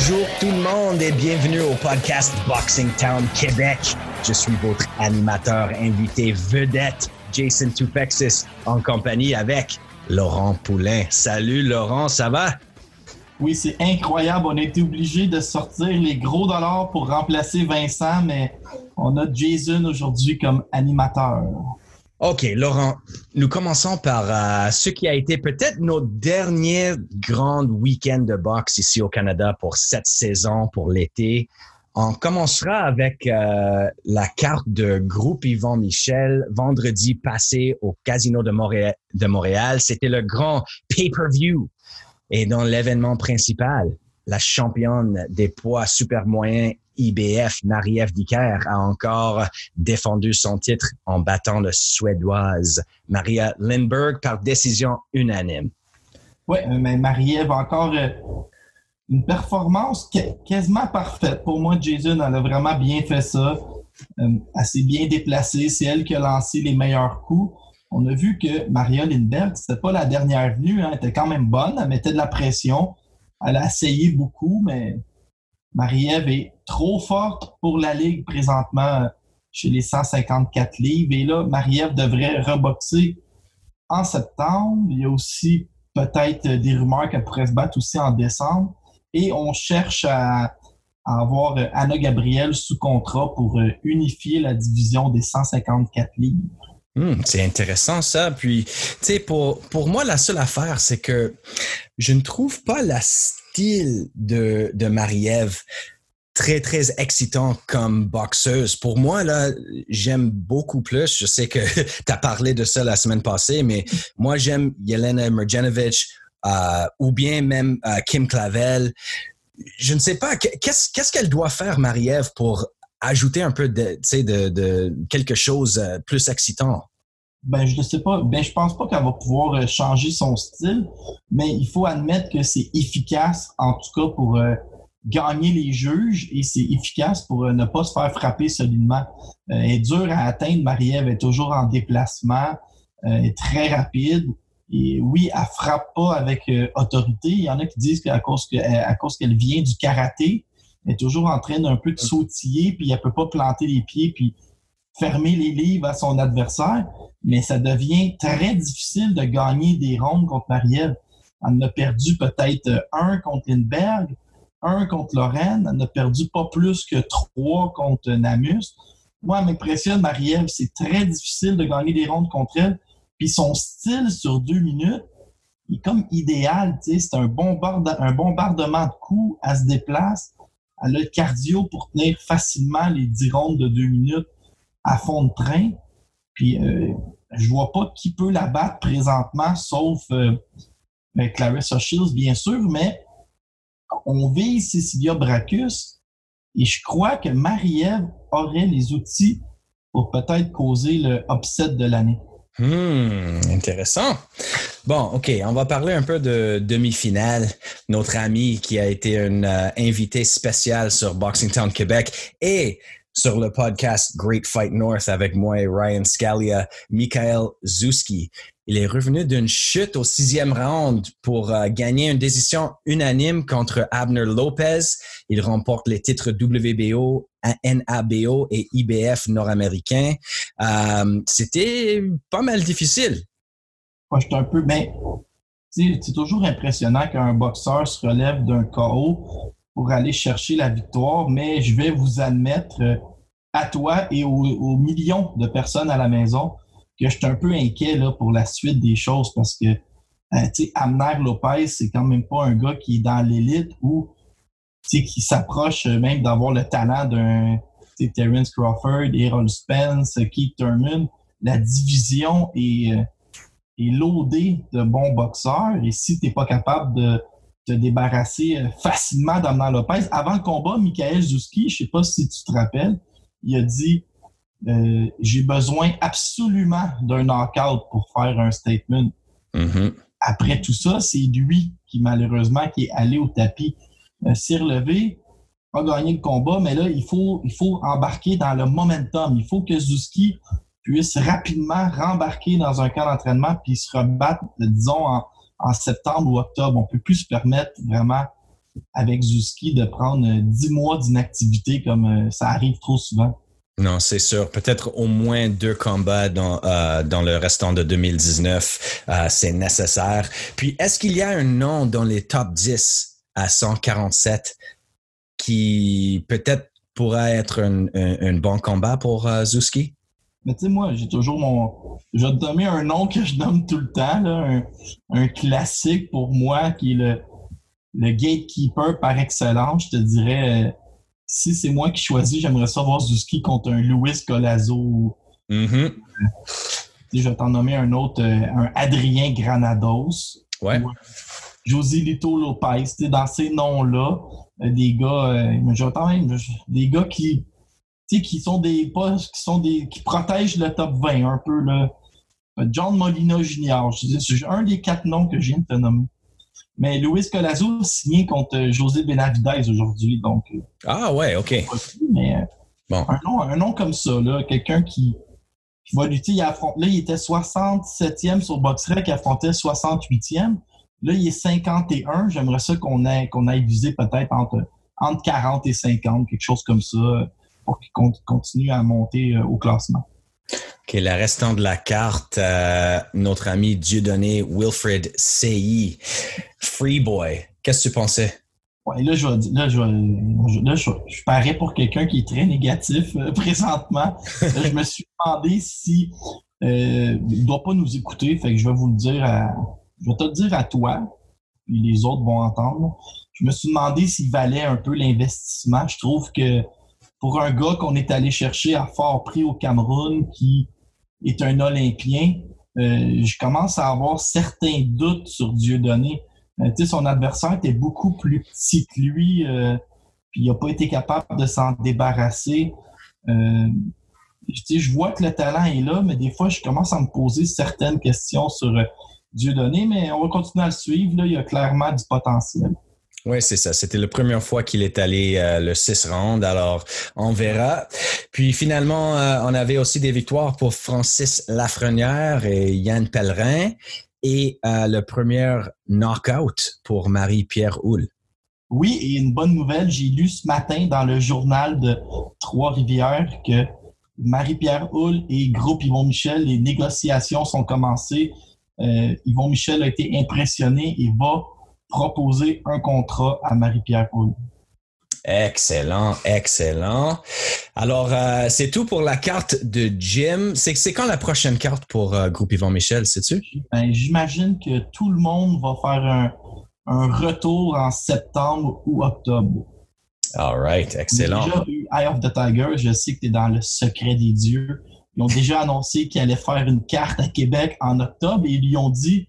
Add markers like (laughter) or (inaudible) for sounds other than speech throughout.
Bonjour tout le monde et bienvenue au podcast Boxing Town Québec. Je suis votre animateur invité vedette, Jason Tupexis, en compagnie avec Laurent Poulain. Salut Laurent, ça va? Oui, c'est incroyable. On a été obligé de sortir les gros dollars pour remplacer Vincent, mais on a Jason aujourd'hui comme animateur. OK, Laurent, nous commençons par euh, ce qui a été peut-être notre dernier grand week-end de boxe ici au Canada pour cette saison, pour l'été. On commencera avec euh, la carte de groupe Yvon Michel vendredi passé au Casino de Montréal. De Montréal. C'était le grand pay-per-view. Et dans l'événement principal, la championne des poids super moyens IBF, Marie-Ève Dicker, a encore défendu son titre en battant le Suédoise Maria Lindberg par décision unanime. Oui, mais Marie-Ève encore euh, une performance quasiment parfaite. Pour moi, Jason, elle a vraiment bien fait ça. Euh, elle s'est bien déplacée. C'est elle qui a lancé les meilleurs coups. On a vu que Maria Lindberg, c'était pas la dernière venue. Hein. était quand même bonne. Elle mettait de la pression. Elle a essayé beaucoup, mais Marie-Ève est trop forte pour la Ligue présentement chez les 154 livres. Et là, Marie-Ève devrait reboxer en septembre. Il y a aussi peut-être des rumeurs qu'elle pourrait se battre aussi en décembre. Et on cherche à, avoir Anna Gabriel sous contrat pour euh, unifier la division des 154 livres. Hmm, c'est intéressant ça. Puis, tu sais, pour, moi, la seule affaire, c'est que je ne trouve pas la style de, de Marie-Ève très, très excitant comme boxeuse. Pour moi, là, j'aime beaucoup plus. Je sais que (laughs) tu as parlé de ça la semaine passée, mais moi, j'aime Yelena Merjanovic euh, ou bien même euh, Kim Clavel. Je ne sais pas, qu'est-ce qu'elle doit faire, Marie-Ève, pour ajouter un peu de, de, de quelque chose euh, plus excitant? Ben, je ne sais pas. Ben, je pense pas qu'elle va pouvoir changer son style, mais il faut admettre que c'est efficace, en tout cas, pour gagner les juges et c'est efficace pour euh, ne pas se faire frapper solidement. Euh, elle est dure à atteindre. Marie-Ève est toujours en déplacement, euh, est très rapide. Et oui, elle frappe pas avec autorité. Il y en a qui disent qu'à cause qu'elle vient du karaté, elle est toujours en train d'un peu de sautiller, puis elle peut pas planter les pieds, puis fermer les livres à son adversaire. Mais ça devient très difficile de gagner des rondes contre Marie-Ève. Elle en a perdu peut-être un contre Lindbergh un contre Lorraine. Elle n'a perdu pas plus que trois contre Namus. Moi, elle m'impressionne, Marie-Ève. C'est très difficile de gagner des rondes contre elle. Puis son style sur deux minutes, est comme idéal. C'est un, un bombardement de coups. Elle se déplace. Elle a le cardio pour tenir facilement les dix rondes de deux minutes à fond de train. Puis euh, je vois pas qui peut la battre présentement, sauf euh, ben, Clarissa Shields, bien sûr, mais on vise Cecilia Bracus et je crois que Marie-Ève aurait les outils pour peut-être causer le upset de l'année. Hmm, intéressant. Bon, OK, on va parler un peu de demi-finale. Notre ami qui a été un euh, invité spécial sur Boxing Town Québec et sur le podcast Great Fight North avec moi et Ryan Scalia, Michael Zuski. Il est revenu d'une chute au sixième round pour euh, gagner une décision unanime contre Abner Lopez. Il remporte les titres WBO, NABO et IBF nord-américain. Euh, c'était pas mal difficile. Je un peu. Ben, c'est toujours impressionnant qu'un boxeur se relève d'un KO pour aller chercher la victoire, mais je vais vous admettre euh, à toi et aux, millions de personnes à la maison que je suis un peu inquiet là, pour la suite des choses parce que euh, Amner Lopez, c'est quand même pas un gars qui est dans l'élite ou qui s'approche même d'avoir le talent d'un Terence Crawford, Errol Spence, Keith Thurman, la division est, euh, est loadée de bons boxeurs. Et si tu n'es pas capable de te débarrasser euh, facilement d'Amna Lopez, avant le combat, Michael Zuski, je ne sais pas si tu te rappelles, il a dit euh, J'ai besoin absolument d'un knockout pour faire un statement. Mhm. Après tout ça, c'est lui qui, malheureusement, qui est allé au tapis, s'est relevé, a gagné le combat, mais là, il faut, il faut embarquer dans le momentum. Il faut que Zuski puisse rapidement rembarquer dans un camp d'entraînement puis se rebattre, disons, en, septembre ou octobre. On peut plus se permettre vraiment avec Zuski de prendre dix mois d'inactivité comme euh, ça arrive trop souvent. Non, c'est sûr. Peut-être au moins deux combats dans, euh, le restant de 2019, euh, c'est nécessaire. Puis, est-ce qu'il y a un nom dans les top 10 à 147 qui peut-être pourrait être un, bon combat pour euh, Zuski? Mais tu sais, moi, j'ai toujours mon. Je vais te donner un nom que je nomme tout le temps, là, un, classique pour moi qui est le, le gatekeeper par excellence. Je te dirais, euh, si c'est moi qui choisis, j'aimerais savoir Zuski contre un Luis Colazo. Mm-hmm. Je vais t'en nommer un autre, euh, un Adrien Granados. Ouais. José Lito Lopez, dans ces noms-là, euh, des gars, euh, des gars qui, qui sont des qui sont des qui protègent le top 20 un peu là. Euh, John Molina Jr. C'est un des quatre noms que je viens de te nommer. Mais Luis Colazo signé contre José Benavidez aujourd'hui, donc. Ah ouais, ok. Mais bon. un, nom, un nom comme ça, là, quelqu'un qui, va lutter, il affronte, là, il était 67e sur BoxRec, il affrontait 68e. Là, il est 51. J'aimerais ça qu'on ait, qu'on ait visé peut-être entre, entre 40 et 50, quelque chose comme ça, pour qu'il continue à monter euh, au classement. OK, le restant de la carte, euh, notre ami Dieudonné Wilfred C.I. Freeboy. Qu'est-ce que tu pensais? Ouais, là, je, là, je, là, je, parais pour quelqu'un qui est très négatif euh, (laughs) présentement. je me suis demandé si il ne doit pas nous écouter, fait que je vais vous le dire à, je vais te le dire à toi, puis les autres vont entendre. Je me suis demandé s'il valait un peu l'investissement. Je trouve que pour un gars qu'on est allé chercher à fort prix au Cameroun, qui est un Olympien, euh, je commence à avoir certains doutes sur Dieudonné. Euh, son adversaire était beaucoup plus petit que lui, euh, puis il n'a pas été capable de s'en débarrasser. Euh, je vois que le talent est là, mais des fois, je commence à me poser certaines questions sur Dieu donné, mais on va continuer à le suivre. Là, il y a clairement du potentiel. Oui, c'est ça. C'était la première fois qu'il est allé euh, le 6 round, alors on verra. Puis finalement, euh, on avait aussi des victoires pour Francis Lafrenière et Yann Pellerin et euh, le premier knockout pour Marie-Pierre Houle. Oui, et une bonne nouvelle, j'ai lu ce matin dans le journal de Trois-Rivières que Marie-Pierre Houle et Groupe Yvon Michel, les négociations sont commencées Yvon Michel a été impressionné et va proposer un contrat à Marie-Pierre Paul. Excellent, excellent. Alors, euh, c'est tout pour la carte de Jim. C'est quand la prochaine carte pour euh, Groupe Yvon Michel, sais-tu? Ben, J'imagine que tout le monde va faire un, un, retour en septembre ou octobre. All right, excellent. Déjà eu Eye of the Tiger, je sais que tu es dans le secret des dieux. Ils ont déjà annoncé qu'ils allaient faire une carte à Québec en octobre et ils lui ont dit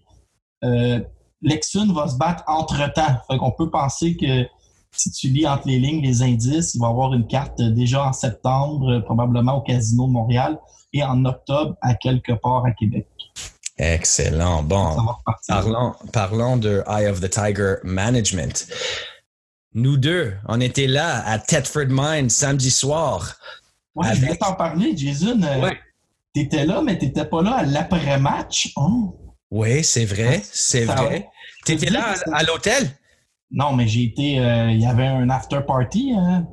euh, Lexun va se battre entre-temps. Fait qu'on peut penser que si tu lis entre les lignes les indices, il va y avoir une carte déjà en septembre, probablement au Casino de Montréal, et en octobre à quelque part à Québec. Excellent. Bon, parlons, parlons de Eye of the Tiger Management. Nous deux, on était là à Tetford Mine samedi soir Ouais, je voulais t'en parler, Jason. Euh, tu étais là, mais tu n'étais pas là à l'après-match. Oh. Oui, c'est vrai, c'est vrai. Tu étais là à, l'hôtel? Non, mais j'ai été. Euh, il y avait un after party hein,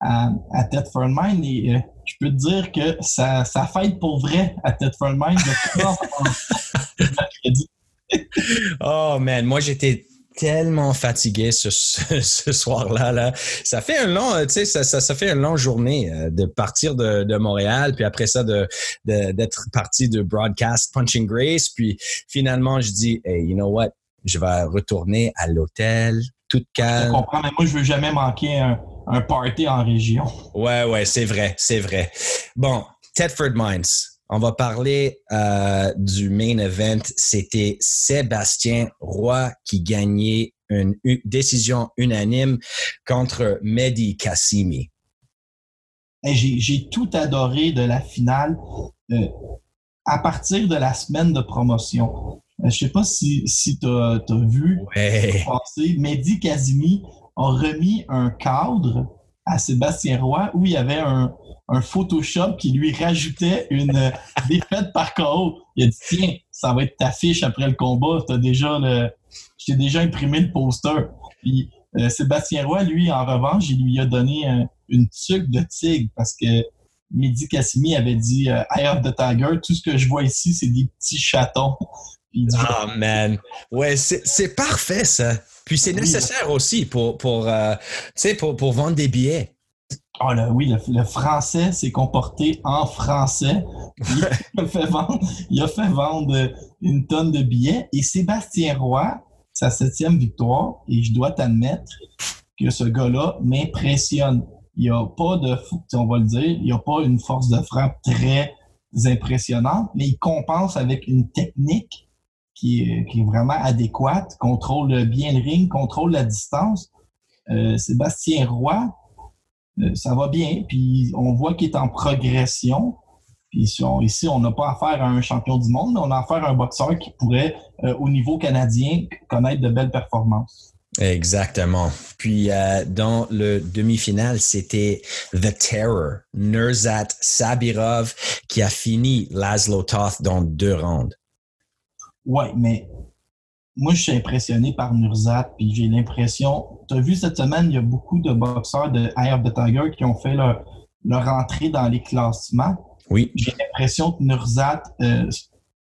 à, à Thetford Mine et euh, je peux te dire que ça, ça fête pour vrai à Thetford Mine. (laughs) oh man, moi j'étais tellement fatigué ce, ce, soir-là. Là. Ça fait un long, tu sais, ça, ça, ça, fait une longue journée euh, de partir de, de, Montréal, puis après ça, de, d'être parti de broadcast Punching Grace. Puis finalement, je dis, hey, you know what? Je vais retourner à l'hôtel, toute calme. Je comprends, mais moi, je veux jamais manquer un, un party en région. Ouais, ouais, c'est vrai, c'est vrai. Bon, Tedford Mines. On va parler euh, du main event. C'était Sébastien Roy qui gagnait une, décision unanime contre Mehdi Kassimi. J'ai tout adoré de la finale euh, à partir de la semaine de promotion. Euh, je ne sais pas si, si tu as, vu ouais. passer. Mehdi Kazimi a remis un cadre à Sébastien Roy où il y avait un, Photoshop qui lui rajoutait une euh, défaite par KO. Il a dit Tiens, ça va être ta fiche après le combat. As déjà le, je t'ai déjà imprimé le poster. Puis euh, Sébastien Roy, lui, en revanche, il lui a donné une tuque de tigre parce que Mehdi Cassimi avait dit euh, I have the tiger, tout ce que je vois ici, c'est des petits chatons. Ah, oh, man. Ouais, c'est parfait, ça. Puis c'est nécessaire aussi pour, pour, euh, pour, pour vendre des billets. Oh là, oui, le, français s'est comporté en français. Il a, fait vendre, il a fait vendre une tonne de billets. Et Sébastien Roy, sa septième victoire, et je dois t'admettre que ce gars-là m'impressionne. Il n'y a pas de, on va le dire, il n'y a pas une force de frappe très impressionnante, mais il compense avec une technique qui est, qui est vraiment adéquate, contrôle bien le ring, contrôle la distance. Euh, Sébastien Roy, ça va bien, puis on voit qu'il est en progression. Puis ici, on n'a pas affaire à un champion du monde, mais on a affaire à un boxeur qui pourrait, euh, au niveau canadien, connaître de belles performances. Exactement. Puis dans le demi-finale, c'était The Terror, Nurzat Sabirov, qui a fini Laszlo Toth dans deux rounds. Oui, mais moi, je suis impressionné par Nurzat, puis j'ai l'impression. Tu as vu cette semaine, il y a beaucoup de boxeurs de Eye of the Tiger qui ont fait leur, entrée dans les classements. Oui. J'ai l'impression que Nurzat, euh,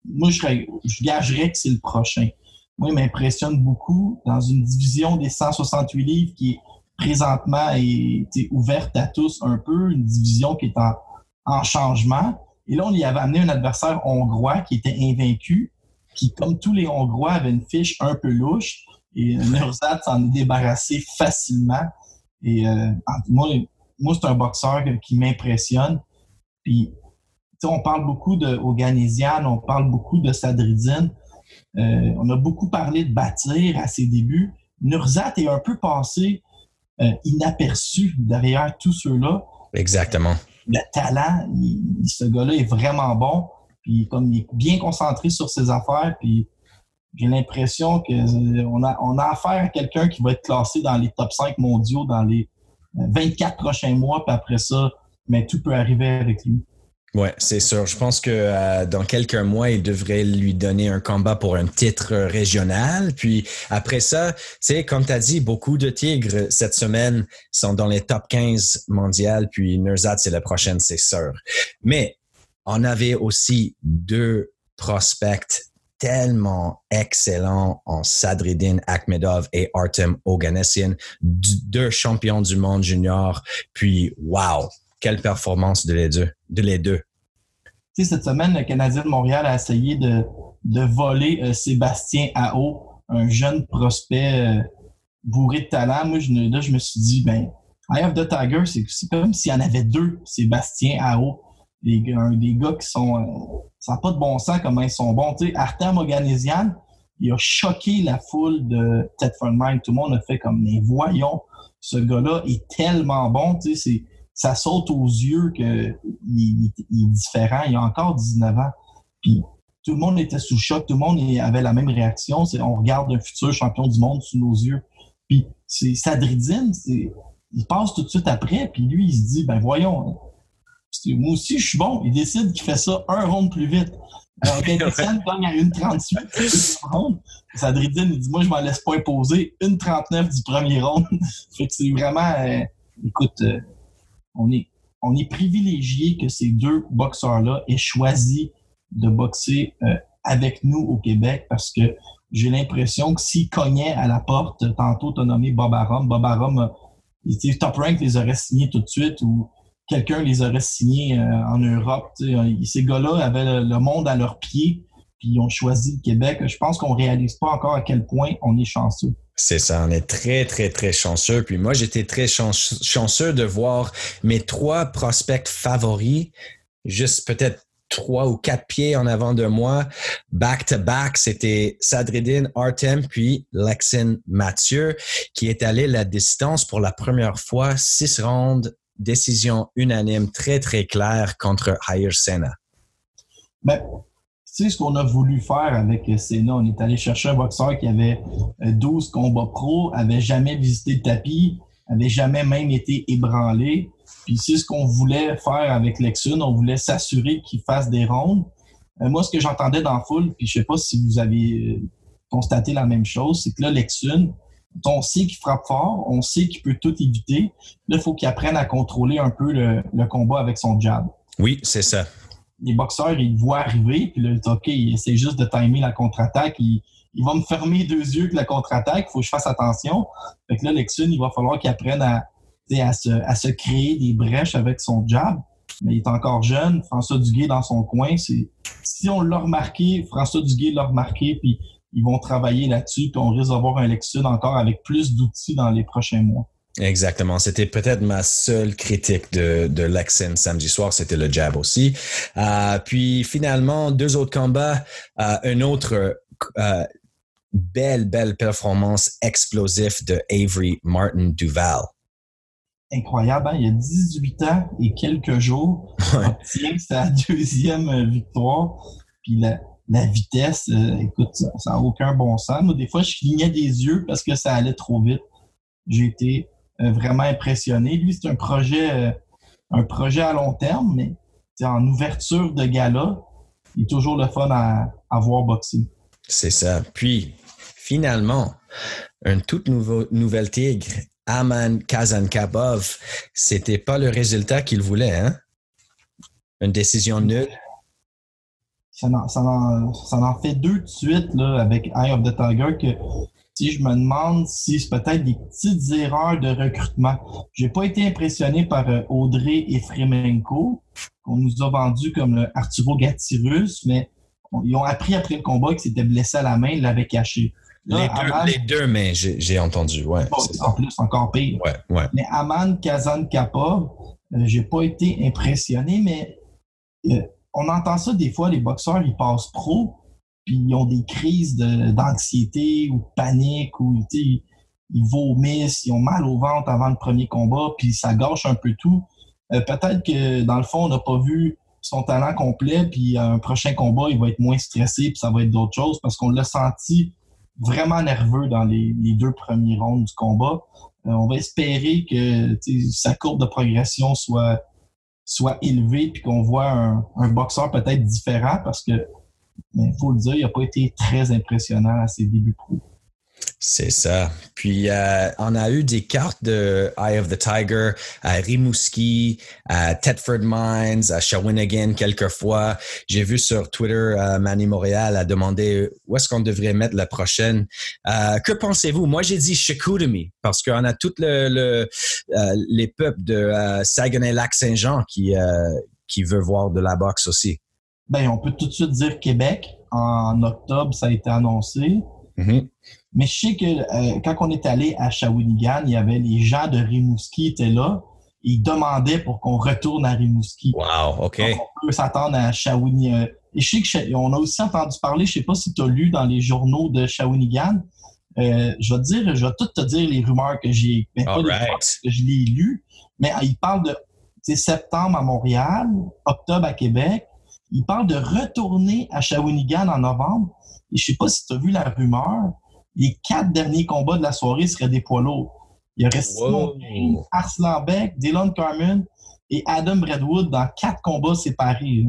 moi, je, je gagerais que c'est le prochain. Moi, il m'impressionne beaucoup dans une division des 168 livres qui est présentement est, ouverte à tous un peu, une division qui est en, en changement. Et là, on y avait amené un adversaire hongrois qui était invaincu qui, comme tous les Hongrois, avait une fiche un peu louche. Et (laughs) Nurzat s'en est débarrassé facilement. Et euh, moi, moi c'est un boxeur qui m'impressionne. Puis, on parle beaucoup de Oganesian, on parle beaucoup de Sadridine. Euh, on a beaucoup parlé de bâtir à ses débuts. Nurzat est un peu passé euh, inaperçu derrière tous ceux-là. Exactement. Le talent, ce gars-là est vraiment bon. Puis comme il est bien concentré sur ses affaires, puis j'ai l'impression qu'on a, on a affaire à quelqu'un qui va être classé dans les top 5 mondiaux dans les 24 prochains mois, puis après ça, mais tout peut arriver avec lui. Oui, c'est sûr. Je pense que euh, dans quelques mois, il devrait lui donner un combat pour un titre régional. Puis après ça, tu sais, comme tu as dit, beaucoup de Tigres cette semaine sont dans les top 15 mondiales. Puis Nurzat, c'est la prochaine, c'est sûr. Mais on avait aussi deux prospects tellement excellents en Sadridin Akhmedov et Artem Oganessian, deux champions du monde junior. Puis, wow, quelle performance de les deux. De les deux. Cette semaine, le Canadien de Montréal a essayé de, voler euh, Sébastien Ao, un jeune prospect euh, bourré de talent. Moi, je, là, je me suis dit, ben, I have the Tiger, c'est comme s'il y en avait deux Sébastien Ao des, gars qui sont. Euh, ça n'a pas de bon sens comment ils sont bons. Tu Artem Oganesian, il a choqué la foule de Ted Mind. Tout le monde a fait comme, mais voyons, ce gars-là est tellement bon. Ça saute aux yeux qu'il il, est différent. Il a encore 19 ans. Puis tout le monde était sous choc. Tout le monde avait la même réaction. On regarde un futur champion du monde sous nos yeux. Puis c'est Sadridine, il passe tout de suite après. Puis lui, il se dit, ben voyons, moi aussi, je suis bon. Il décide qu'il fait ça un round plus vite. Alors, (laughs) gagne à 1,38 Sadridine, il dit Moi, je m'en laisse pas imposer. 1,39 du premier round. (laughs) fait que c'est vraiment. Euh, écoute, euh, on, est, on est privilégié que ces deux boxeurs-là aient choisi de boxer euh, avec nous au Québec parce que j'ai l'impression que s'ils cognaient à la porte, tantôt, tu as nommé Bob Arum. Bob Arum, il top rank les aurait signés tout de suite ou quelqu'un les aurait signés euh, en Europe. Ces gars-là avaient le, monde à leurs pieds, puis ils ont choisi le Québec. Je pense qu'on réalise pas encore à quel point on est chanceux. C'est ça, on est très, très, très chanceux. Puis moi, j'étais très chanceux de voir mes trois prospects favoris, juste peut-être trois ou quatre pieds en avant de moi, back-to-back. C'était Sadridine Artem, puis Lexin Mathieu, qui est allé la distance pour la première fois, six rondes, décision unanime, très, très claire contre Higher Sena. Ben, sais ce qu'on a voulu faire avec Senna? On est allé chercher un boxeur qui avait 12 euh, combats pro, avait jamais visité le tapis, avait jamais même été ébranlé. Puis c'est ce qu'on voulait faire avec Lexun. On voulait s'assurer qu'il fasse des rondes. Euh, moi, ce que j'entendais dans la foule, puis je sais pas si vous avez euh, constaté la même chose, c'est que là, Lexun, on sait qu'il frappe fort, on sait qu'il peut tout éviter. Là, il faut qu'il apprenne à contrôler un peu le, le combat avec son jab. Oui, c'est ça les boxeurs, ils voient arriver, puis là, OK, il essaie juste de timer la contre-attaque. Il, va me fermer deux yeux que la contre-attaque, il faut que je fasse attention. Fait que là, Lexun, il va falloir qu'il apprenne à, à, se, à se créer des brèches avec son jab. Mais il est encore jeune. François Duguay dans son coin. C'est, si on l'a remarqué, François Duguay l'a remarqué, puis ils vont travailler là-dessus, puis on risque d'avoir un Lexun encore avec plus d'outils dans les prochains mois. Exactement. C'était peut-être ma seule critique de, de Lexin samedi soir. C'était le jab aussi. Euh, puis finalement, deux autres combats. Euh, un autre euh, belle, belle performance explosive de Avery Martin Duval. Incroyable. Hein? Il y a 18 ans et quelques jours. Ouais. sa (laughs) deuxième victoire. Puis la, la vitesse, écoute, ça n'a aucun bon sens. Moi, des fois, je clignais des yeux parce que ça allait trop vite. J'ai été euh, vraiment impressionné. Lui, c'est un projet, euh, un projet à long terme, mais en ouverture de gala, il est toujours le fun à, voir boxer. C'est ça. Puis, finalement, un toute nouveau, nouvelle tigre, Aman Kazankabov, c'était pas le résultat qu'il voulait, hein? Une décision nulle. Ça en, ça, ça en, fait deux de suite là, avec Eye of the Tiger que si je me demande si c'est peut-être des petites erreurs de recrutement. J'ai pas été impressionné par euh, Audrey et Fremenko, qu'on nous a vendu comme le Arturo Gatirus, mais ils ont appris après le combat qu'il s'était blessé à la main, ils l'avaient caché. les, deux, mais j'ai entendu, ouais. en plus, encore pire. Ouais, ouais. Mais Aman Kazan Kappa, euh, j'ai pas été impressionné, mais euh, on entend ça des fois, les boxeurs, ils passent pro, puis ils ont des crises d'anxiété ou de panique ou ils vomissent, ils ont mal au ventre avant le premier combat, puis ça gâche un peu tout. Euh, peut-être que dans le fond, on n'a pas vu son talent complet, puis un prochain combat, il va être moins stressé, puis ça va être d'autres choses parce qu'on l'a senti vraiment nerveux dans les, deux premiers rondes du combat. Euh, on va espérer que sa courbe de progression soit, soit élevée, puis qu'on voit un, boxeur peut-être différent parce que il faut le dire, il n'a pas été très impressionnant à ses débuts pro. C'est ça. Puis, euh, on a eu des cartes de Eye of the Tiger à Rimouski, à Thetford Mines, à Shawinigan quelquefois. J'ai vu sur Twitter, euh, Manny Montréal a demandé où est-ce qu'on devrait mettre la prochaine. Euh, que pensez-vous? Moi, j'ai dit Chicoutimi parce qu'on a tous le, les peuples de Saguenay-Lac-Saint-Jean qui, qui veut voir de la boxe aussi. Ben, on peut tout de suite dire Québec. En octobre, ça a été annoncé. Mm-hmm. Mais je sais que euh, quand on est allé à Shawinigan, il y avait les gens de Rimouski étaient là. Ils demandaient pour qu'on retourne à Rimouski. Wow, OK. on peut s'attendre à Shawinigan. Euh, et je sais qu'on a aussi entendu parler, je sais pas si tu as lu dans les journaux de Shawinigan. Euh, je vais te dire, je vais tout te dire les rumeurs que j'ai, ben, pas que je l'ai mais ils parlent de septembre à Montréal, octobre à Québec, il parle de retourner à Shawinigan en novembre. Et je sais pas si tu as vu la rumeur. Les quatre derniers combats de la soirée seraient des poids lourds. Il y aurait Simon Arslan Beck, Dylan Carmen et Adam Bradwood dans quatre combats séparés.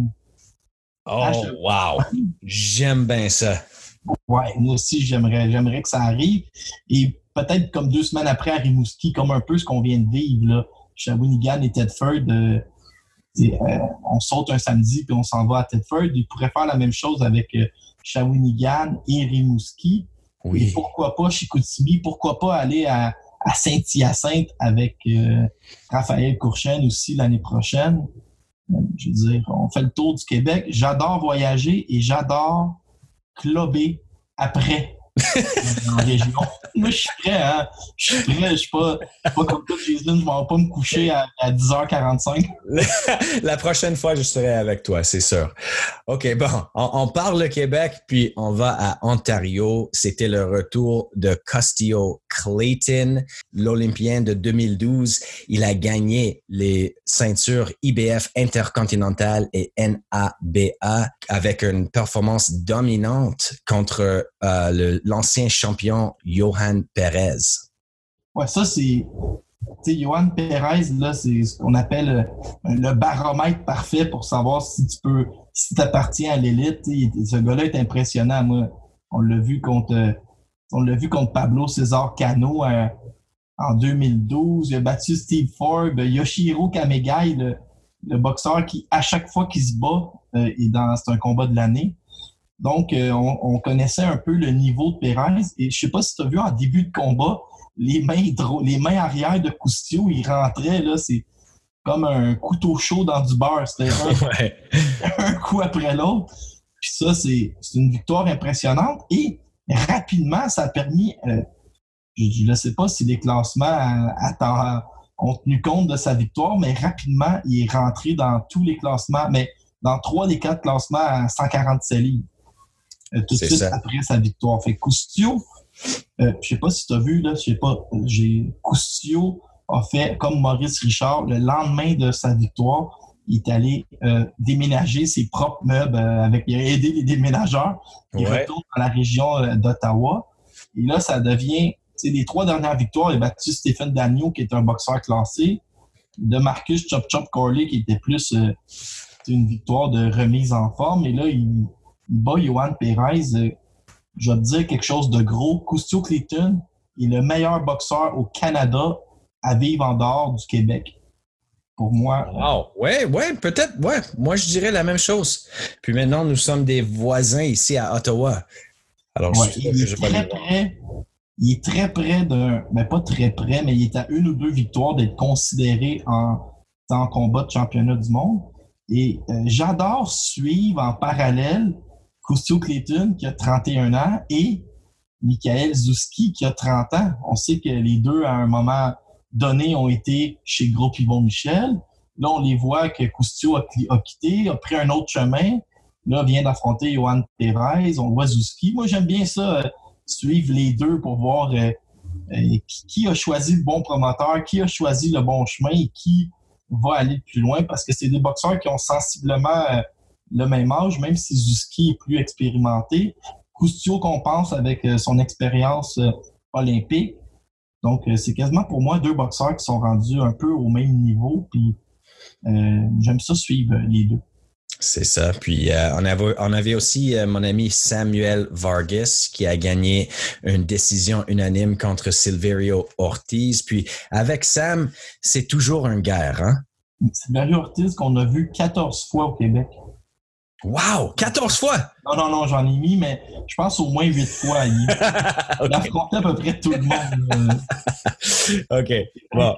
Oh, wow! J'aime bien ça. Ouais, moi aussi, j'aimerais, j'aimerais que ça arrive. Et peut-être comme deux semaines après à Rimouski, comme un peu ce qu'on vient de vivre, là. Shawinigan et Tedford, euh, euh, on saute un samedi puis on s'en va à Tedford. Il pourrait faire la même chose avec euh, Shawinigan et Rimouski. Et pourquoi pas Chicoutimi? Pourquoi pas aller à, Saint-Hyacinthe avec euh, Raphaël Courchaine aussi l'année prochaine? Je veux dire, on fait le tour du Québec. J'adore voyager et j'adore clubber après. Moi, je suis prêt, hein? Je suis prêt. Je suis pas, pas comme toi, Jason. Je vais pas me coucher à, 10h45. (laughs) La prochaine fois, je serai avec toi, c'est sûr. OK, bon. On, parle le Québec, puis on va à Ontario. C'était le retour de Castillo Clayton, l'Olympien de 2012. Il a gagné les ceintures IBF intercontinentale et NABA avec une performance dominante contre euh, l'ancien champion Johan Perez. Ouais, ça, c'est. Johan Perez, là, c'est ce qu'on appelle euh, le baromètre parfait pour savoir si tu peux, si tu appartiens à l'élite. Ce gars-là est impressionnant. Moi, on l'a vu contre, on l'a vu contre Pablo César Cano euh, en 2012. Il a battu Steve Forbes, Yoshihiro Kamegai, le, le boxeur qui, à chaque fois qu'il se bat, euh, c'est un combat de l'année. Donc, euh, on, connaissait un peu le niveau de Perez. Et je sais pas si tu as vu en début de combat, les mains, les mains arrière de Coustio, il rentrait, là, c'est comme un couteau chaud dans du beurre. C'était (laughs) (laughs) un, coup après l'autre. Puis ça, c'est, une victoire impressionnante. Et rapidement, ça a permis, euh, je ne sais pas si les classements ont tenu compte de sa victoire, mais rapidement, il est rentré dans tous les classements, mais dans trois des quatre classements à 147 livres. Euh, tout de suite après sa victoire. Fait Coustio, euh, je sais pas si tu as vu, là, je sais pas, j'ai Coustio a fait comme Maurice Richard le lendemain de sa victoire. Il est allé euh, déménager ses propres meubles avec. Il a aidé les déménageurs. Il retourne dans la région d'Ottawa. Et là, ça devient. Les trois dernières victoires, il a battu Stéphane Dagneau, qui est un boxeur classé, de Marcus Chop Chop Corley, qui était plus une victoire de remise en forme. Et là, il, bat Johan Perez, euh, je vais te dire quelque chose de gros. Coustio Clayton est le meilleur boxeur au Canada à vivre en dehors du Québec. Pour moi. Wow. Ouais, ouais, peut-être, ouais. Moi, je dirais la même chose. Puis maintenant, nous sommes des voisins ici à Ottawa. Alors, il, est très près, il est très près d'un, mais ben, pas très près, mais il est à une ou deux victoires d'être considéré en, en combat de championnat du monde. Et euh, j'adore suivre en parallèle Coustio Clayton, qui a 31 ans, et Michael Zuski, qui a 30 ans. On sait que les deux, à un moment donné, ont été chez Groupe Yvon Michel. Là, on les voit que Coustio a, quitté, a pris un autre chemin. Là, vient d'affronter Johan Perez. On voit Zuski. Moi, j'aime bien ça, euh, suivre les deux pour voir euh, euh, qui, a choisi le bon promoteur, qui a choisi le bon chemin et qui va aller plus loin parce que c'est des boxeurs qui ont sensiblement le même âge, même si Zuski est plus expérimenté. Coustio compense avec euh, son expérience euh, olympique. Donc, euh, c'est quasiment pour moi deux boxeurs qui sont rendus un peu au même niveau. Puis, j'aime ça suivre les deux. C'est ça. Puis on, avait, on avait aussi mon ami Samuel Vargas qui a gagné une décision unanime contre Silverio Ortiz. Puis avec Sam, c'est toujours une guerre. Hein? Silverio Ortiz qu'on a vu 14 fois au Québec. Wow! 14 fois! Non, non, non, j'en ai mis, mais je pense au moins 8 fois. (laughs) Il, okay. a affronté à peu près tout le monde. OK. Bon.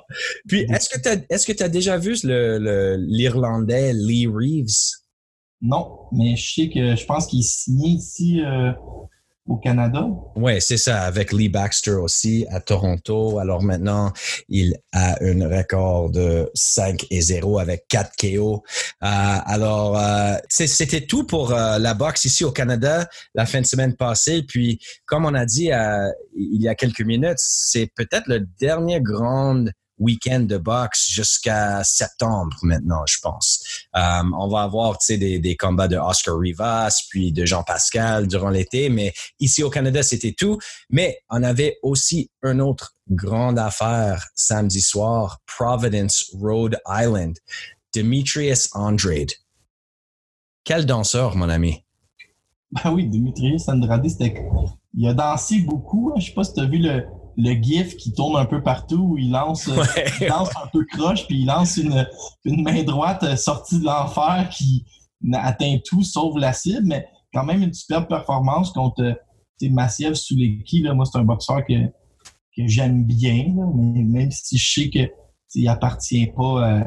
Puis, est-ce que tu as, est-ce que as déjà vu l'Irlandais Lee Reeves? Non, mais je sais que je pense qu'il est signé ici euh, au Canada? Oui, c'est ça, avec Lee Baxter aussi à Toronto. Alors maintenant, il a un record de 5 et 0 avec 4 KO. Euh, alors, euh, c'était tout pour euh, la boxe ici au Canada la fin de semaine passée. Puis, comme on a dit il y a quelques minutes, c'est peut-être le dernier grand week-end de boxe jusqu'à septembre maintenant, je pense. Euh, on va avoir des, combats de Oscar Rivas, puis de Jean Pascal durant l'été, mais ici au Canada, c'était tout. Mais on avait aussi une autre grande affaire samedi soir, Providence, Rhode Island. Demetrius Andrade. Quel danseur, mon ami? Ben oui, Demetrius Andrade, c'était. Il a dansé beaucoup. Hein. Je sais pas si tu as vu le, le gif qui tourne un peu partout où il lance, euh, lance un peu croche, puis il lance une, une main droite euh, sortie de l'enfer qui atteint tout sauf la cible, mais quand même une superbe performance contre euh, Massiev Souleki. Moi, c'est un boxeur que, que j'aime bien, même si je sais que il appartient pas,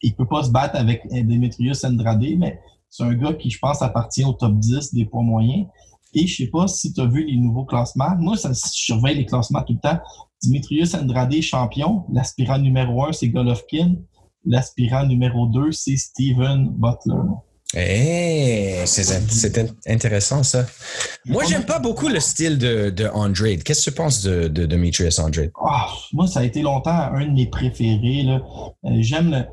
il peut pas se battre avec Demetrius Andrade, mais c'est un gars qui, je pense, appartient au top 10 des poids moyens. Et je sais pas si tu as vu les nouveaux classements. Moi, ça, je surveille les classements tout le temps. Dimitrius Andrade, champion. L'aspirant numéro un, c'est Golovkin. L'aspirant numéro 2, c'est Steven Butler. Hey, c'est intéressant ça. Moi, j'aime pas beaucoup le style de, de Andrade. Qu'est-ce que tu penses de, de Demetrius Andrade? Ah, moi, ça a été longtemps un de mes préférés. Euh, j'aime le.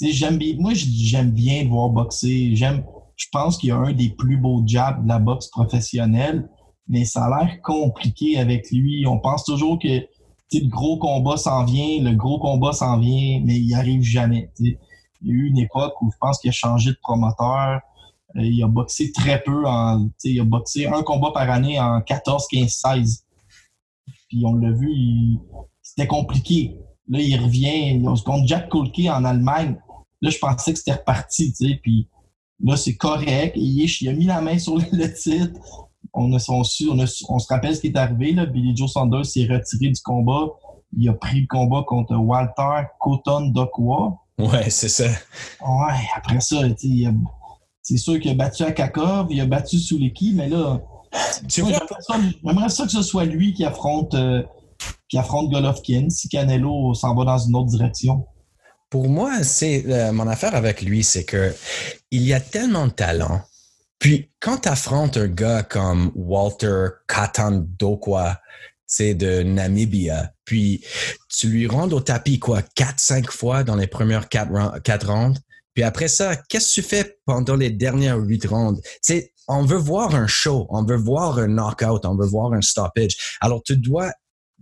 J'aime moi, j'aime bien le voir boxer. J'aime, je pense qu'il y a un des plus beaux jabs de la boxe professionnelle, mais ça a l'air compliqué avec lui. On pense toujours que le gros combat s'en vient, le gros combat s'en vient, mais il arrive jamais. Il y a eu une époque où je pense qu'il a changé de promoteur. Euh, il a boxé très peu. En, il a boxé un combat par année en 14, 15, 16. Puis on l'a vu, c'était compliqué. Là, il revient contre Jack Kolke en Allemagne. Là, je pensais que c'était reparti. Puis là, c'est correct. Il, il a mis la main sur le titre on, a, on, on, on, se rappelle ce qui est arrivé. Là. Billy Joe Saunders s'est retiré du combat. Il a pris le combat contre Walter Cotton Dokwa. Ouais, c'est ça. Ouais, après ça, c'est sûr qu'il a battu Akakov, il a battu Suleki, mais là, j'aimerais ça, que ce soit lui qui affronte, euh, qui affronte Golovkin si Canelo s'en va dans une autre direction. Pour moi, c'est euh, mon affaire avec lui, c'est que il y a tellement de talent puis, quand tu affrontes un gars comme Walter Katandokwa, c'est de Namibia, puis tu lui rends au tapis, quoi, 4-5 fois dans les premières 4, quatre rounds, puis après ça, qu'est-ce que tu fais pendant les dernières 8 rounds? C'est, on veut voir un show, on veut voir un knockout, on veut voir un stoppage. Alors, tu dois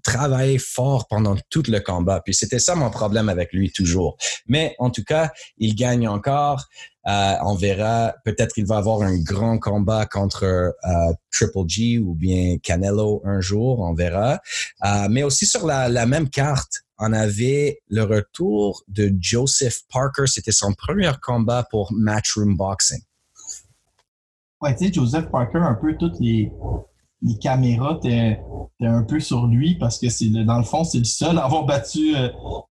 travailler fort pendant tout le combat. Puis c'était ça mon problème avec lui toujours. Mais en tout cas, il gagne encore. Euh, on verra. Peut-être qu'il va avoir un grand combat contre euh, Triple G ou bien Canelo un jour. On verra. Euh, mais aussi sur la, la même carte, on avait le retour de Joseph Parker. C'était son premier combat pour Matchroom Boxing. Ouais, tu sais, Joseph Parker, un peu toutes les, les caméras étaient un peu sur lui parce que c'est dans le fond, c'est le seul à avoir battu euh,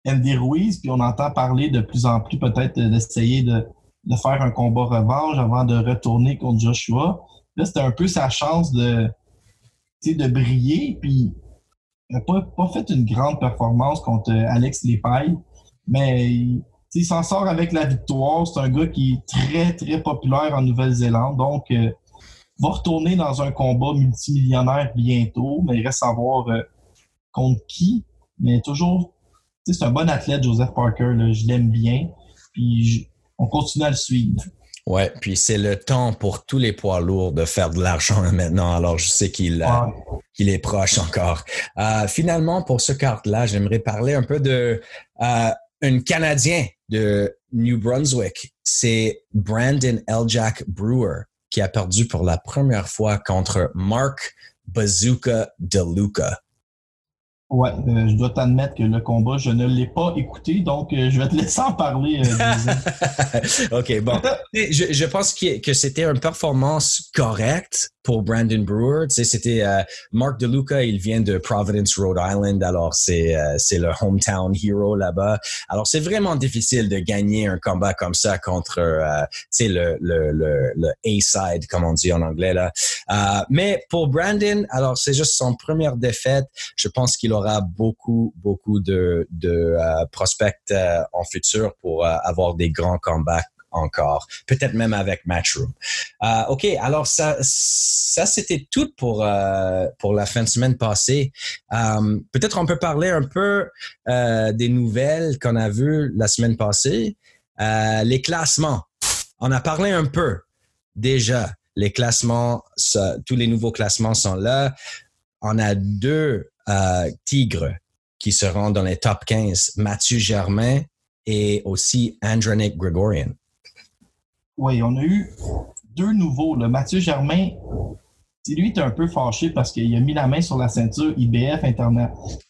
Andy Ruiz. Puis on entend parler de plus en plus peut-être d'essayer de, faire un combat revanche avant de retourner contre Joshua. Là, c'était un peu sa chance de, de briller. Puis il n'a pas, fait une grande performance contre euh, Alex Lepaille, mais il s'en sort avec la victoire. C'est un gars qui est très, très populaire en Nouvelle-Zélande. Donc, euh, va retourner dans un combat multimillionnaire bientôt, mais il reste à voir euh, contre qui. Mais toujours, c'est un bon athlète, Joseph Parker. je l'aime bien. Puis on continue à le suivre. Ouais, puis c'est le temps pour tous les poids lourds de faire de l'argent maintenant. Alors, je sais qu'il euh, est proche encore. Euh, finalement, pour ce carte-là, j'aimerais parler un peu de euh, un Canadien de New Brunswick. C'est Brandon Eljack Brewer qui a perdu pour la première fois contre Mark Bazooka DeLuca. Ouais, euh, je dois t'admettre que le combat, je ne l'ai pas écouté, donc euh, je vais te laisser en parler. Euh, (laughs) OK, bon. (laughs) je, je pense que, que c'était une performance correcte pour Brandon Brewer. Tu sais, c'était euh, Mark DeLuca, il vient de Providence, Rhode Island, alors c'est euh, c'est le hometown hero là-bas. Alors c'est vraiment difficile de gagner un combat comme ça contre euh, tu sais le le le, le A-side comme on dit en anglais là. Euh, mais pour Brandon, alors c'est juste son première défaite. Je pense qu'il aura beaucoup beaucoup de de prospects en futur pour avoir des grands combats encore, peut-être même avec Matchroom. Euh, OK, alors ça, ça c'était tout pour, euh, pour la fin de semaine passée. Euh, peut-être on peut parler un peu des nouvelles qu'on a vues la semaine passée. Les classements. On a parlé un peu déjà. Les classements, tous les nouveaux classements sont là. On a deux tigres qui seront dans les top 15, Mathieu Germain et aussi Andronic Gregorian. Oui, on a eu deux nouveaux. Le Mathieu Germain, lui est un peu fâché parce qu'il a mis la main sur la ceinture IBF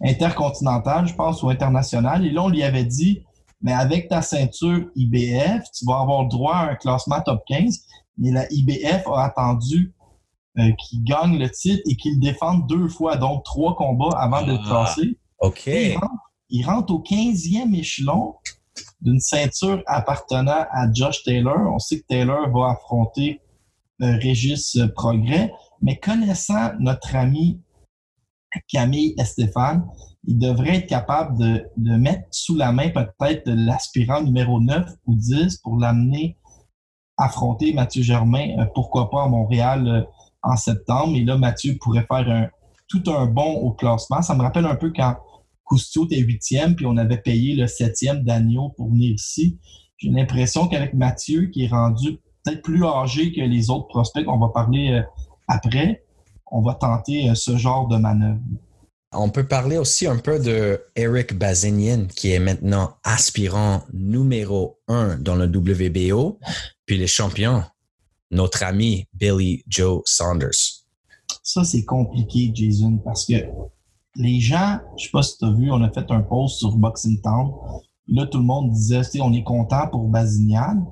intercontinentale, je pense, ou internationale. Et là, on lui avait dit, mais avec ta ceinture IBF, tu vas avoir droit à un classement top 15. Mais la IBF a attendu euh, qu'il gagne le titre et qu'il défende deux fois, donc trois combats avant de le ah, classer. OK. il rentre au 15e échelon d'une ceinture appartenant à Josh Taylor. On sait que Taylor va affronter euh, Régis Progrès. Mais connaissant notre ami Camille et Stéphane, il devrait être capable de, mettre sous la main peut-être l'aspirant numéro 9 ou 10 pour l'amener affronter Mathieu Germain, euh, pourquoi pas à Montréal euh, en septembre. Et là, Mathieu pourrait faire tout un bon au classement. Ça me rappelle un peu quand Cousteau était huitième, puis on avait payé le septième d'Agneau pour venir ici. J'ai l'impression qu'avec Mathieu, qui est rendu peut-être plus âgé que les autres prospects qu'on va parler euh, après, on va tenter ce genre de manœuvre. On peut parler aussi un peu de Eric Bazinian, qui est maintenant aspirant numéro un dans le WBO, puis les champions, notre ami Billy Joe Saunders. Ça, c'est compliqué, Jason, parce que les gens, je sais pas si tu as vu, on a fait un post sur Boxing Town. Là, tout le monde disait, on est content pour Bazinian,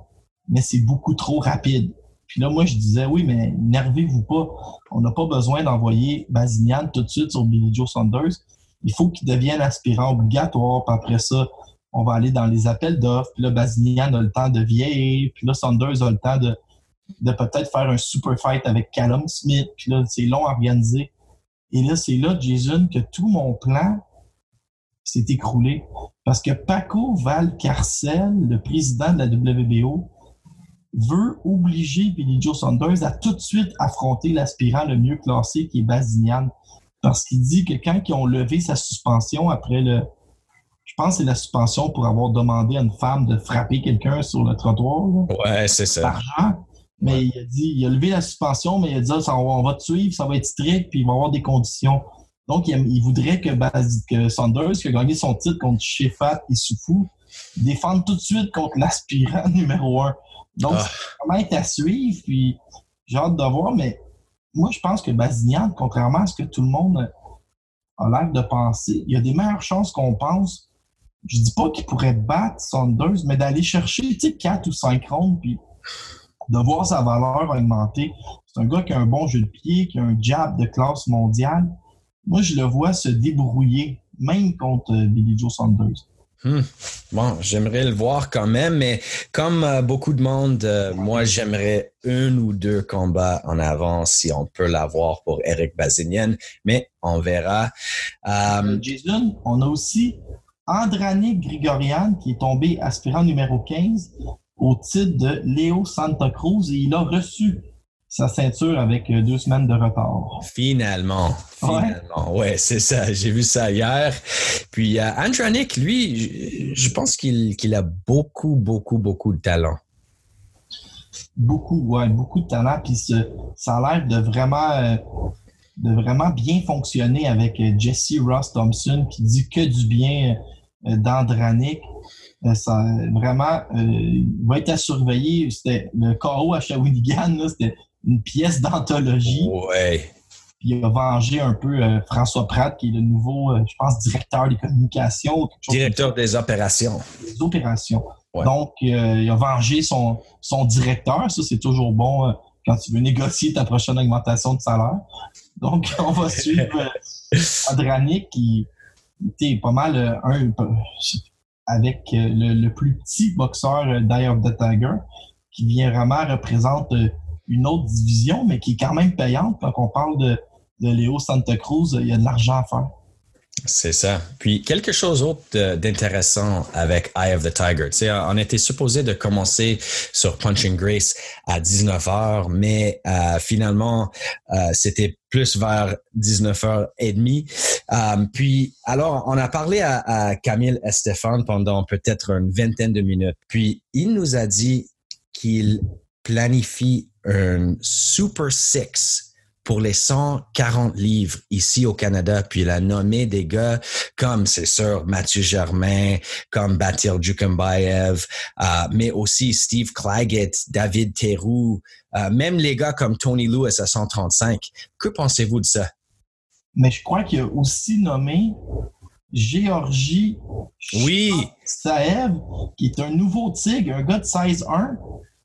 mais c'est beaucoup trop rapide. Puis là, moi, je disais, oui, mais nervez-vous pas. On n'a pas besoin d'envoyer Bazinian tout de suite sur Billy Joe Saunders. Il faut qu'il devienne aspirant obligatoire. Puis après ça, on va aller dans les appels d'offres. Puis là, Bazinian a le temps de vieillir. Puis là, Saunders a le temps de peut-être faire un super fight avec Callum Smith. Puis là, c'est long à organiser. Et là, c'est là, Jason, que tout mon plan s'est écroulé. Parce que Paco Valcarcel, le président de la WBO, veut obliger Billy Joe Saunders à tout de suite affronter l'aspirant le mieux classé qui est Bazinian. Parce qu'il dit que quand ils ont levé sa suspension après le. Je pense que c'est la suspension pour avoir demandé à une femme de frapper quelqu'un sur le trottoir. Ouais, c'est ça. Mais il a dit, il a levé la suspension, mais il a dit, ça, on, va te suivre, ça va être strict, puis il va y avoir des conditions. Donc, il, voudrait que, que, Saunders, qui a gagné son titre contre Shefat et Soufou, défende tout de suite contre l'aspirant (laughs) numéro un. Donc, ah. c'est vraiment être à suivre, puis j'ai hâte de voir, mais moi, je pense que Bazignan, contrairement à ce que tout le monde a l'air de penser, il y a des meilleures chances qu'on pense. Je dis pas qu'il pourrait battre Saunders, mais d'aller chercher, tu sais, 4 ou 5 rondes, puis de voir sa valeur augmenter. C'est un gars qui a un bon jeu de pied, qui a un jab de classe mondiale. Moi, je le vois se débrouiller, même contre Billy Joe Saunders. Hmm. Bon, j'aimerais le voir quand même, mais comme euh, beaucoup de monde, euh, moi, j'aimerais un ou deux combats en avant si on peut l'avoir pour Eric Bazinian, mais on verra. Euh, Jason, on a aussi Andranik Grigorian qui est tombé aspirant numéro 15 au titre de Léo Santa Cruz et il a reçu sa ceinture avec euh, deux semaines de retard. Finalement, finalement. Ouais, c'est ça. (laughs) J'ai vu ça hier. Puis euh, Andranik, lui, je pense qu'il a beaucoup, beaucoup, beaucoup de talent. Beaucoup, ouais, beaucoup de talent. Puis ça a l'air de vraiment, euh, de vraiment bien fonctionner avec Jesse Ross Thompson qui dit que du bien d'Andranik. Ça, vraiment, il va être à surveiller. C'était le KO à Shawinigan, c'était une pièce d'anthologie. Ouais. Puis il a vengé un peu euh, François Pratt, qui est le nouveau, euh, je pense, directeur des communications. Directeur des opérations. Des opérations. Donc, euh, il a vengé son, son directeur. Ça, c'est toujours bon quand tu veux négocier ta prochaine augmentation de salaire. Donc, (laughs) on va suivre Andranik, qui était pas mal un, avec le, le, plus petit boxeur d'Eye of the Tiger, qui vient vraiment représenter une autre division, mais qui est quand même payante. Quand on parle de, de Léo Santa Cruz, il y a de l'argent à faire. C'est ça. Puis quelque chose d'autre d'intéressant avec Eye of the Tiger. Tu sais, on était supposé de commencer sur Punching Grace à 19h, mais euh, finalement, euh, c'était plus vers 19h30. Euh, puis alors, on a parlé à, à Camille Estefan pendant peut-être une vingtaine de minutes. Puis il nous a dit qu'il planifie un Super Six pour les 140 livres ici au Canada, puis il a nommé des gars comme, c'est sûr, Mathieu Germain, comme Batil Djukambayev, euh, mais aussi Steve Claggett, David Theroux, euh, même les gars comme Tony Lewis à 135. Que pensez-vous de ça? Mais je crois qu'il a aussi nommé Géorgie oui. Saev, qui est un nouveau tigre, un gars de 16-1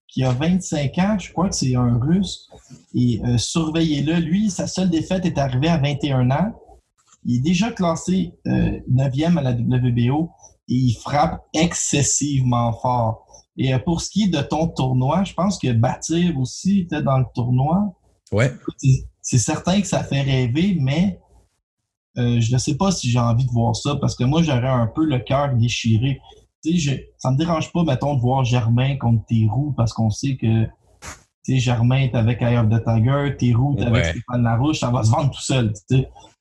qui a 25 ans, je crois que c'est un russe, et euh, surveillez-le. Lui, sa seule défaite est arrivée à 21 ans. Il est déjà classé 9e euh, à la WBO et il frappe excessivement fort. Et euh, pour ce qui est de ton tournoi, je pense que Bâtir aussi était dans le tournoi. Ouais. c'est certain que ça fait rêver, mais je ne sais pas si j'ai envie de voir ça parce que moi, j'aurais un peu le cœur déchiré. Sais, ça me dérange pas, mettons, de voir Germain contre Théroux parce qu'on sait que Germain est avec Eye of the Tiger, Théroux est avec Stéphane Larouche, ça va se vendre tout seul.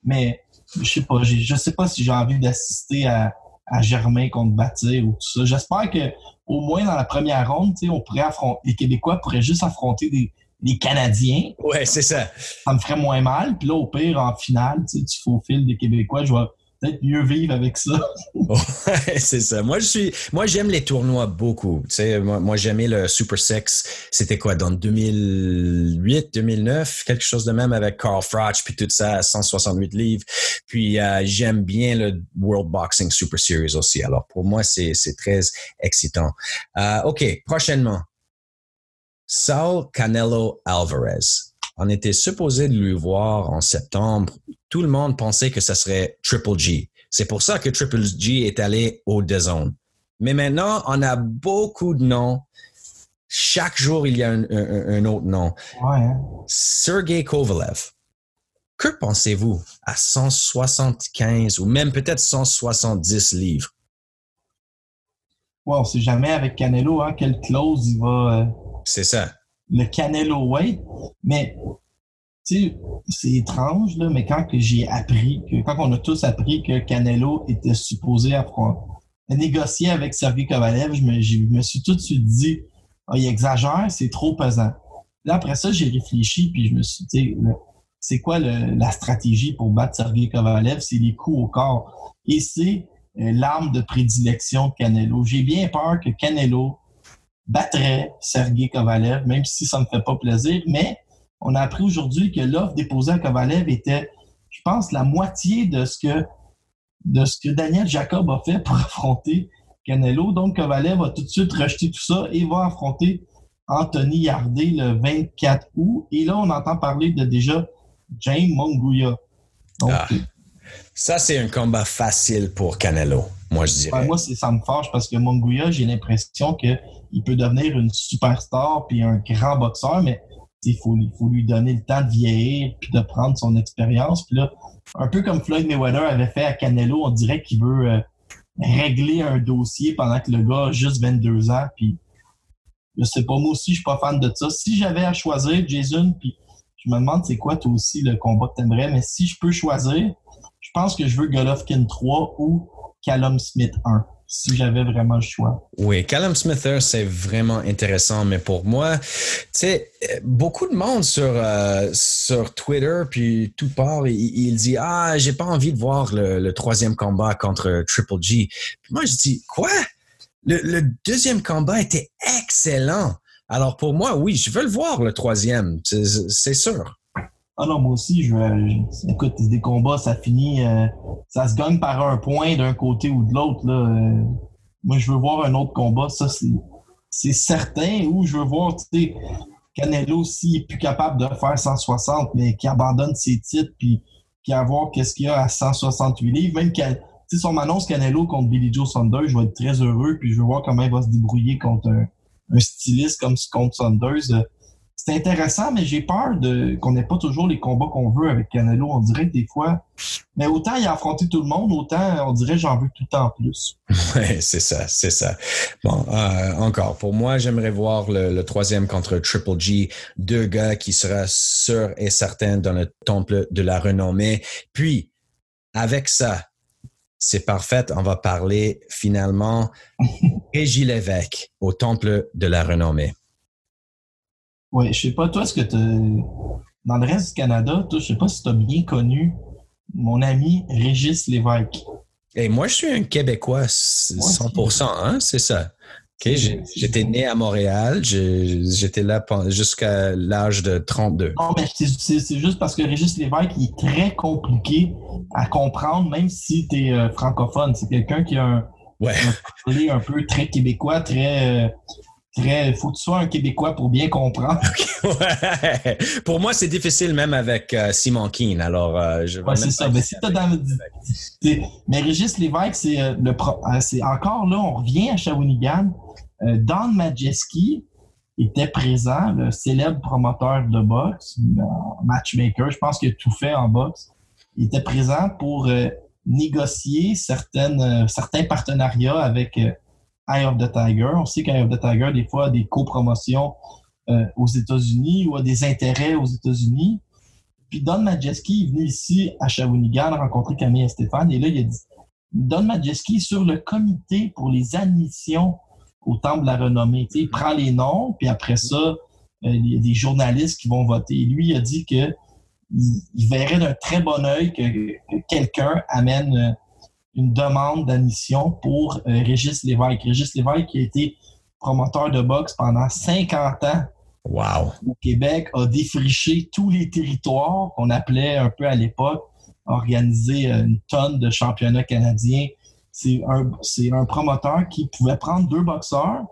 Mais je sais pas, je sais pas si j'ai envie d'assister à, Germain contre Bâtir ou tout ça. J'espère que au moins dans la première ronde, on pourrait affronter, les Québécois pourraient juste affronter des, les Canadiens. Ouais, c'est ça. Ça me ferait moins mal. Puis là, au pire, en finale, tu, tu faufiles des Québécois. Je vais peut-être mieux vivre avec ça. (laughs) c'est ça. Moi, je suis, moi, j'aime les tournois beaucoup. Tu sais, moi, j'aimais le Super Sex. C'était quoi, dans 2008, 2009, quelque chose de même avec Carl Froch, puis tout ça, 168 livres. Puis, euh, j'aime bien le World Boxing Super Series aussi. Alors, pour moi, c'est, c'est très excitant. Euh, OK, prochainement, Saul Canelo Alvarez. On était supposé de lui voir en septembre. Tout le monde pensait que ce serait Triple G. C'est pour ça que Triple G est allé au Zone. Mais maintenant, on a beaucoup de noms. Chaque jour, il y a un, autre nom. Hein. Sergei Kovalev. Que pensez-vous à 175 ou même peut-être 170 livres? Wow, c'est jamais avec Canelo, hein, quelle clause il va. Euh, c'est ça. Le Canelo Way. Mais, sais, c'est étrange, là, mais quand j'ai appris, que, quand on a tous appris que Canelo était supposé négocier avec Sergei Kovalev, je me, suis tout de suite dit, ah, il exagère, c'est trop pesant. Là, après ça, j'ai réfléchi, puis je me suis dit, c'est quoi la stratégie pour battre Sergei Kovalev? C'est les coups au corps. Et c'est euh, l'arme de prédilection de Canelo. J'ai bien peur que Canelo battrait Sergei Kovalev, même si ça ne me fait pas plaisir. Mais on a appris aujourd'hui que l'offre déposée à Kovalev était, je pense, la moitié de ce que, de ce que Daniel Jacob a fait pour (laughs) affronter Canelo. Donc, Kovalev va tout de suite rejeter tout ça et va affronter Anthony Yardé le 24 août. Et là, on entend parler de déjà James Monguia. Donc, ah. Ça, c'est un combat facile pour Canelo, moi, je dirais. moi, ça me fâche parce que Monguia, j'ai l'impression qu'il peut devenir une superstar puis un grand boxeur, mais il faut, lui donner le temps de vieillir puis de prendre son expérience. Puis là, un peu comme Floyd Mayweather avait fait à Canelo, on dirait qu'il veut euh, régler un dossier pendant que le gars a juste 22 ans. Puis je sais pas, moi aussi, je suis pas fan de ça. Si j'avais à choisir Jason, puis je me demande c'est quoi toi aussi le combat que t'aimerais, mais si je peux choisir, je pense que je veux Golovkin 3 ou Callum Smith 1 si j'avais vraiment le choix. Oui, Callum Smith, c'est vraiment intéressant, mais pour moi, tu sais, beaucoup de monde sur, euh, sur Twitter, puis tout part, il, dit Ah, j'ai pas envie de voir le, troisième combat contre Triple G. Moi, je dis Quoi? Le, deuxième combat était excellent. Alors pour moi, oui, je veux le voir, le troisième, c'est sûr. Ah non, moi aussi, je, je écoute, des combats, ça finit, euh, ça se gagne par un point d'un côté ou de l'autre. Là. Euh, moi, je veux voir un autre combat, ça c'est certain. Ou je veux voir, tu sais, Canelo s'il est plus capable de faire 160, mais qui abandonne ses titres, puis qui a voir qu'est-ce qu'il y a à 168 livres. Même si on m'annonce Canelo contre Billy Joe Saunders, je vais être très heureux, puis je veux voir comment il va se débrouiller contre un, un styliste comme contre Saunders. C'est intéressant, mais j'ai peur de qu'on n'ait pas toujours les combats qu'on veut avec Canelo. On dirait que des fois, mais autant il a affronté tout le monde, autant on dirait j'en veux tout le temps plus. (laughs) Oui, c'est ça, c'est ça. Bon, euh, encore, pour moi, j'aimerais voir le, troisième contre Triple G, deux gars qui sera sûr et certain dans le temple de la renommée. Puis, avec ça, c'est parfait. On va parler finalement (laughs) Régis Lévesque au temple de la renommée. Oui, je sais pas, toi, est-ce que tu dans le reste du Canada, toi, je sais pas si tu as bien connu mon ami Régis Lévesque. Et moi, je suis un Québécois 100%, hein, c'est ça. j'étais né à Montréal, j'étais là jusqu'à l'âge de 32. Non, mais c'est juste parce que Régis Lévesque il est très compliqué à comprendre, même si tu es euh, francophone. C'est quelqu'un qui a un, ouais. un, peu très québécois, très. Euh, il faut que tu sois un Québécois pour bien comprendre. (laughs) Pour moi, c'est difficile même avec euh, Simon Keane. Alors, euh, je c'est ça. Mais, si dans... mais Régis Lévesque, c'est le c'est encore là, on revient à Shawinigan. Don Majeski, était présent, le célèbre promoteur de boxe, matchmaker, je pense qu'il a tout fait en boxe. Il était présent pour euh, négocier certaines, euh, certains partenariats avec euh, Eye of the Tiger. On sait qu'Eye of the Tiger, des fois, a des copromotions aux États-Unis ou a des intérêts aux États-Unis. Puis Don Majeski est venu ici à Shawinigan rencontrer Camille et Stéphane et là, il a dit Don Majeski sur le comité pour les admissions au Temple de la Renommée. il prend les noms, puis après ça, euh, il y a des journalistes qui vont voter. Lui, il a dit que il, verrait d'un très bon œil que, quelqu'un amène euh, une demande d'admission pour euh, Régis Lévesque. Régis Lévesque qui a été promoteur de boxe pendant 50 ans wow. au Québec, a défriché tous les territoires qu'on appelait un peu à l'époque, organisé une tonne de championnats canadiens, c'est un, promoteur qui pouvait prendre deux boxeurs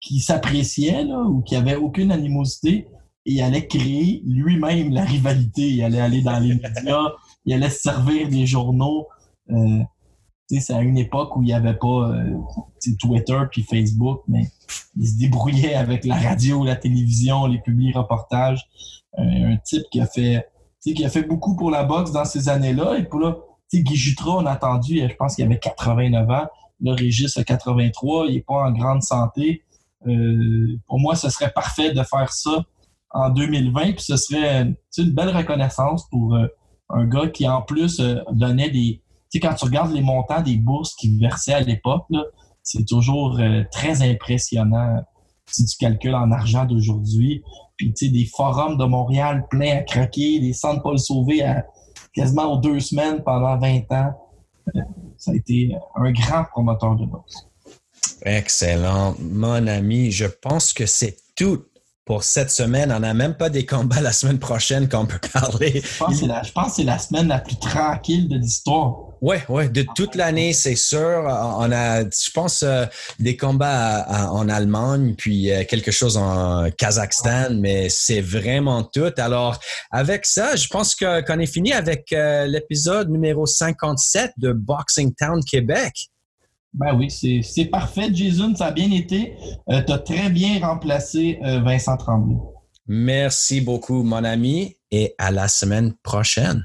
qui s'appréciaient ou qui n'avaient aucune animosité et il allait créer lui-même la rivalité. Il allait aller dans les médias, il allait servir des journaux. Euh, c'est à une époque où il n'y avait pas euh, Twitter puis Facebook, mais il se débrouillait avec la radio, la télévision, les publics reportages. un type qui a fait qui a fait beaucoup pour la boxe dans ces années-là. Et pour là, Guy Jutra, on a attendu, je pense qu'il avait 89 ans. Le Régis a 83, il n'est pas en grande santé. Euh, pour moi, ce serait parfait de faire ça en 2020, puis ce serait une belle reconnaissance pour euh, un gars qui, en plus, euh, donnait des... Tu sais, quand tu regardes les montants des bourses qu'il versait à l'époque, c'est toujours très impressionnant si tu calcules en argent d'aujourd'hui. Puis, tu sais, des forums de Montréal pleins à craquer, des centres Paul Sauvé à quasiment aux deux semaines pendant 20 ans. Ça a été un grand promoteur de boxe. Excellent. Mon ami, je pense que c'est tout pour cette semaine. On n'a même pas des combats la semaine prochaine qu'on peut parler. Je pense, que c'est la, semaine la plus tranquille de l'histoire. Oui, oui, de toute l'année, c'est sûr. On a, je pense, euh, des combats en Allemagne, puis euh, quelque chose en Kazakhstan, mais c'est vraiment tout. Alors, avec ça, je pense qu'on est fini avec euh, l'épisode numéro 57 de Boxing Town Québec. Ben oui, c'est parfait, Jason. Ça a bien été. tu as très bien remplacé Vincent Tremblay. Merci beaucoup, mon ami, et à la semaine prochaine.